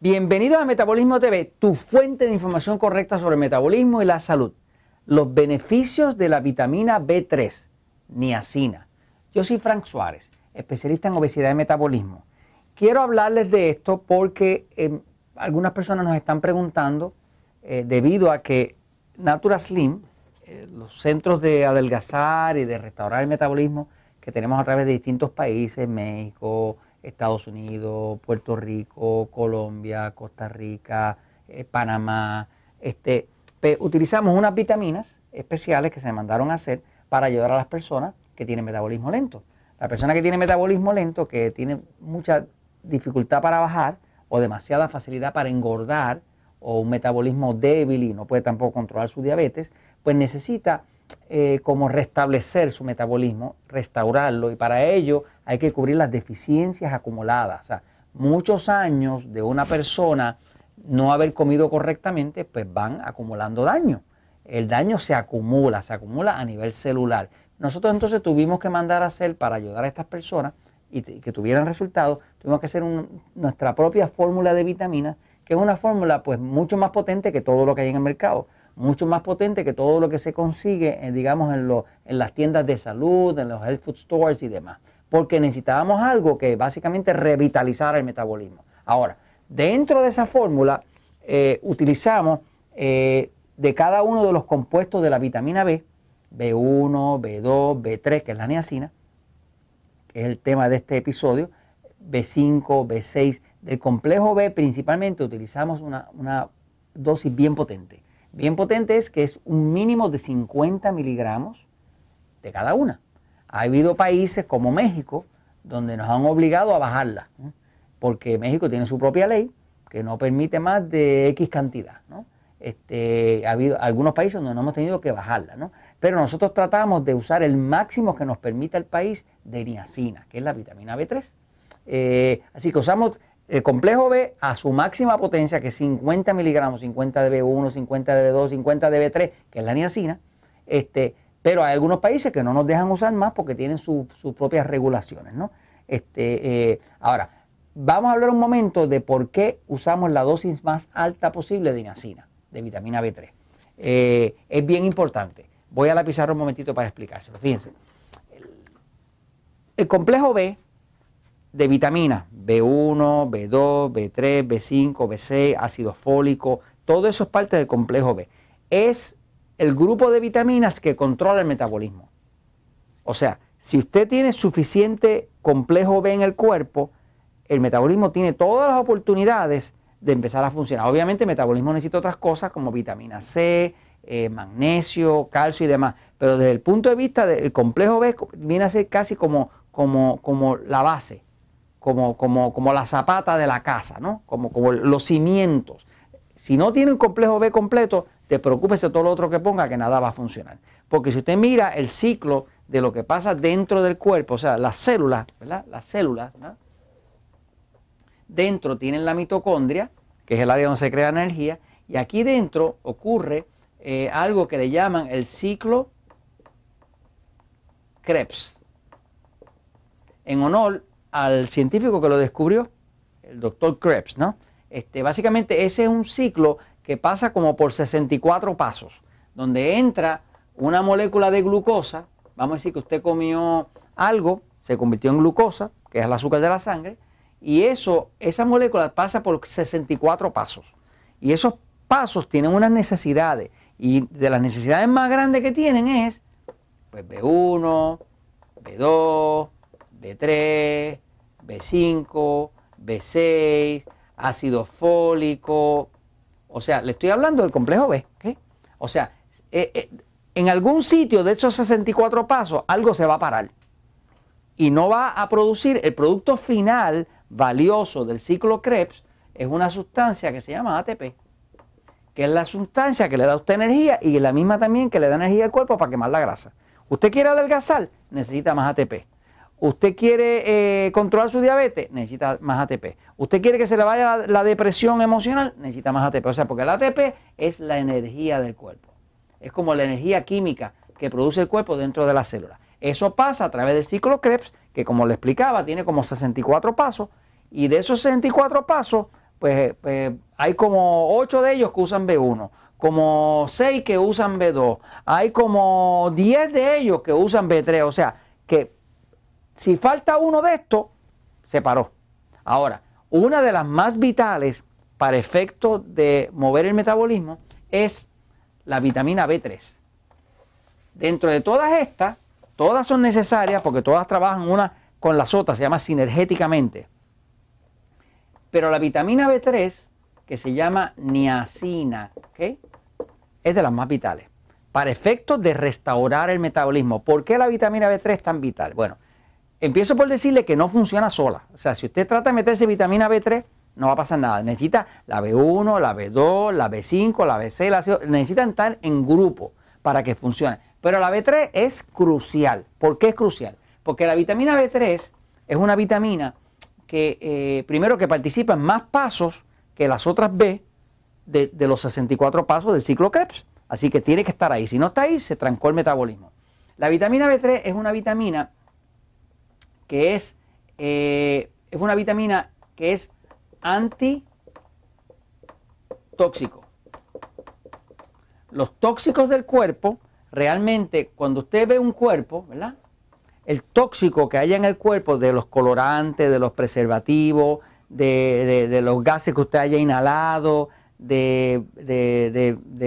Bienvenidos a Metabolismo TV, tu fuente de información correcta sobre metabolismo y la salud. Los beneficios de la vitamina B3, niacina. Yo soy Frank Suárez, especialista en obesidad y metabolismo. Quiero hablarles de esto porque em, algunas personas nos están preguntando, eh, debido a que Natura Slim, eh, los centros de adelgazar y de restaurar el metabolismo que tenemos a través de distintos países, México, Estados Unidos, Puerto Rico, Colombia, Costa Rica, eh, Panamá. Este, utilizamos unas vitaminas especiales que se mandaron a hacer para ayudar a las personas que tienen metabolismo lento. La persona que tiene metabolismo lento, que tiene mucha dificultad para bajar o demasiada facilidad para engordar o un metabolismo débil y no puede tampoco controlar su diabetes, pues necesita eh, como restablecer su metabolismo, restaurarlo y para ello hay que cubrir las deficiencias acumuladas. O sea, muchos años de una persona no haber comido correctamente, pues van acumulando daño. El daño se acumula, se acumula a nivel celular. Nosotros entonces tuvimos que mandar a hacer para ayudar a estas personas y, que tuvieran resultados, tuvimos que hacer nuestra propia fórmula de vitaminas, que es una fórmula pues mucho más potente que todo lo que hay en el mercado mucho más potente que todo lo que se consigue, eh, digamos, en, en las tiendas de salud, en los health food stores y demás. Porque necesitábamos algo que básicamente revitalizara el metabolismo. Ahora, dentro de esa fórmula eh, utilizamos eh, de cada uno de los compuestos de la vitamina B, B1, B2, B3, que es la niacina, que es el tema de este episodio, B5, B6. Del complejo B principalmente utilizamos una, una dosis bien potente bien potente es que es un mínimo de 50 miligramos de cada una. Ha habido países como México donde nos han obligado a bajarla, porque México tiene su propia ley que no permite más de X cantidad. Este, ha habido algunos países donde no hemos tenido que bajarla, ¿no? pero nosotros tratamos de usar el máximo que nos permita el país de niacina, que es la vitamina B3. Eh, así que usamos el complejo B a su máxima potencia, que es 50 miligramos, 50 de B1, 50 de B2, 50 de B3, que es la niacina, este, pero hay algunos países que no nos dejan usar más porque tienen sus propias regulaciones. ¿no? Este, eh, ahora, vamos a hablar un momento de por qué usamos la dosis más alta posible de niacina, de vitamina B3. Eh, es bien importante. Voy a la pizarra un momentito para explicárselo. Fíjense. el complejo B de vitaminas, B1, B2, B3, B5, B6, ácido fólico, todo eso es parte del complejo B. Es el grupo de vitaminas que controla el metabolismo. O sea, si usted tiene suficiente complejo B en el cuerpo, el metabolismo tiene todas las oportunidades de empezar a funcionar. Obviamente el metabolismo necesita otras cosas como vitamina C, eh, magnesio, calcio y demás, pero desde el punto de vista del complejo B viene a ser casi como, como, como la base como, como, como la zapata de la casa, ¿no? Como, como los cimientos. Si no tiene un complejo B completo, te preocupes de todo lo otro que ponga, que nada va a funcionar. Porque si usted mira el ciclo de lo que pasa dentro del cuerpo, o sea, las células, ¿verdad? Las células, ¿no? Dentro tienen la mitocondria, que es el área donde se crea energía, y aquí dentro ocurre eh, algo que le llaman el ciclo Krebs, en honor al científico que lo descubrió, el doctor Krebs, ¿no? Este, básicamente ese es un ciclo que pasa como por 64 pasos, donde entra una molécula de glucosa, vamos a decir que usted comió algo, se convirtió en glucosa, que es el azúcar de la sangre, y eso, esa molécula pasa por 64 pasos. Y esos pasos tienen unas necesidades, y de las necesidades más grandes que tienen es, pues B1, B2, B3, B5, B6, ácido fólico. O sea, le estoy hablando del complejo B. O sea, eh, eh, en algún sitio de esos 64 pasos algo se va a parar y no va a producir el producto final valioso del ciclo Krebs, es una sustancia que se llama ATP, que es la sustancia que le da a usted energía y la misma también que le da energía al cuerpo para quemar la grasa. Usted quiere adelgazar, necesita más ATP. Usted quiere eh, controlar su diabetes, necesita más ATP. Usted quiere que se le vaya la depresión emocional, necesita más ATP. O sea, porque el ATP es la energía del cuerpo. Es como la energía química que produce el cuerpo dentro de la célula. Eso pasa a través del ciclo Krebs, que como le explicaba, tiene como 64 pasos. Y de esos 64 pasos, pues, pues hay como 8 de ellos que usan B1, como 6 que usan B2, hay como 10 de ellos que usan B3, o sea, que si falta uno de estos, se paró. Ahora, una de las más vitales para efecto de mover el metabolismo es la vitamina B3. Dentro de todas estas, todas son necesarias porque todas trabajan una con las otras, se llama sinergéticamente. Pero la vitamina B3, que se llama niacina, es de las más vitales. Para efectos de restaurar el metabolismo. ¿Por qué la vitamina B3 es tan vital? Bueno, empiezo por decirle que no funciona sola. O sea, si usted trata de meterse vitamina B3, no va a pasar nada. Necesita la B1, la B2, la B5, la B6, la C. Necesitan estar en grupo para que funcione. Pero la B3 es crucial. ¿Por qué es crucial? Porque la vitamina B3 es una vitamina que, eh, primero, que participa en más pasos que las otras B de, de, los 64 pasos del ciclo Krebs. Así que tiene que estar ahí. Si no está ahí, se trancó el metabolismo. La vitamina B3 es una vitamina que es, eh, es una vitamina que es antitóxico. Los tóxicos del cuerpo, realmente cuando usted ve un cuerpo, ¿verdad? El tóxico que haya en el cuerpo de los colorantes, de los preservativos, de, los gases que usted haya inhalado, de,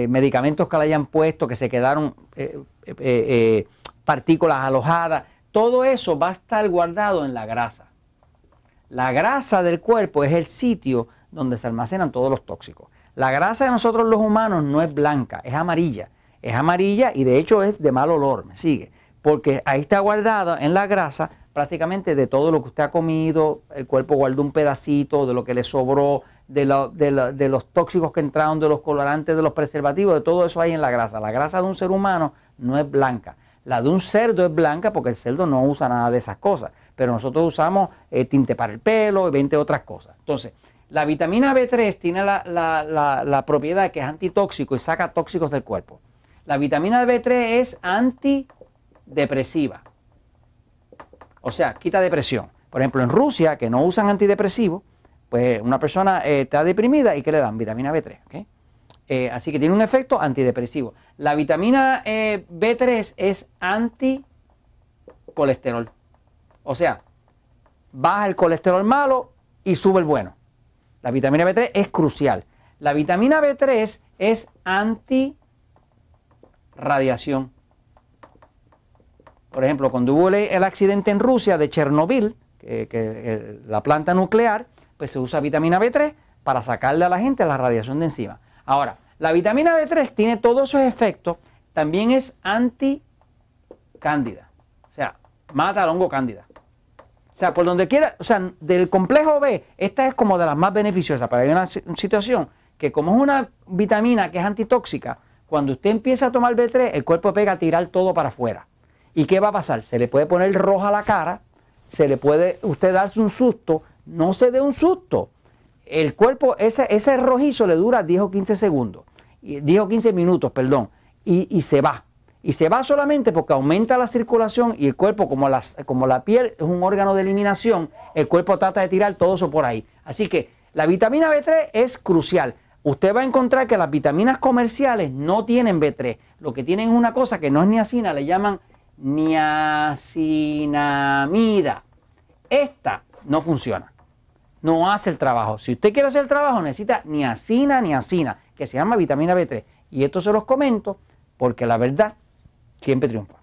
medicamentos que le hayan puesto, que se quedaron eh, eh, partículas alojadas, todo eso va a estar guardado en la grasa. La grasa del cuerpo es el sitio donde se almacenan todos los tóxicos. La grasa de nosotros los humanos no es blanca, es amarilla. Es amarilla y de hecho es de mal olor, me sigue. Porque ahí está guardada en la grasa prácticamente de todo lo que usted ha comido, el cuerpo guarda un pedacito de lo que le sobró, de, de, los tóxicos que entraron, de los colorantes, de los preservativos, de todo eso hay en la grasa. La grasa de un ser humano no es blanca, la de un cerdo es blanca porque el cerdo no usa nada de esas cosas, pero nosotros usamos eh, tinte para el pelo y 20 otras cosas. Entonces, la vitamina B3 tiene la, propiedad que es antitóxico y saca tóxicos del cuerpo. La vitamina B3 es antidepresiva. O sea, quita depresión. Por ejemplo, en Rusia, que no usan antidepresivos, pues una persona eh, está deprimida y que le dan vitamina B3. ¿okay? Eh, así que tiene un efecto antidepresivo. La vitamina eh, B3 es anticolesterol. O sea, baja el colesterol malo y sube el bueno. La vitamina B3 es crucial. La vitamina B3 es antirradiación. Por ejemplo, cuando hubo el accidente en Rusia de Chernobyl, que, la planta nuclear, pues se usa vitamina B3 para sacarle a la gente la radiación de encima. Ahora, la vitamina B3 tiene todos esos efectos, también es anticándida, o sea, mata al hongo cándida. O sea, por donde quiera, o sea, del complejo B, esta es como de las más beneficiosas, pero hay una situación que como es una vitamina que es antitóxica, cuando usted empieza a tomar B3, el cuerpo pega a tirar todo para afuera. ¿Y qué va a pasar? Se le puede poner roja la cara, se le puede usted darse un susto, no se dé un susto. El cuerpo, ese, ese rojizo le dura 10 o 15 segundos. 10 o 15 minutos, perdón, y, se va. Y se va solamente porque aumenta la circulación y el cuerpo, como, como la piel es un órgano de eliminación, el cuerpo trata de tirar todo eso por ahí. Así que la vitamina B3 es crucial. Usted va a encontrar que las vitaminas comerciales no tienen B3. Lo que tienen es una cosa que no es niacina, le llaman niacinamida. Esta no funciona. No hace el trabajo. Si usted quiere hacer el trabajo, necesita niacina, niacina que se llama vitamina B3. Y esto se los comento porque la verdad siempre triunfa.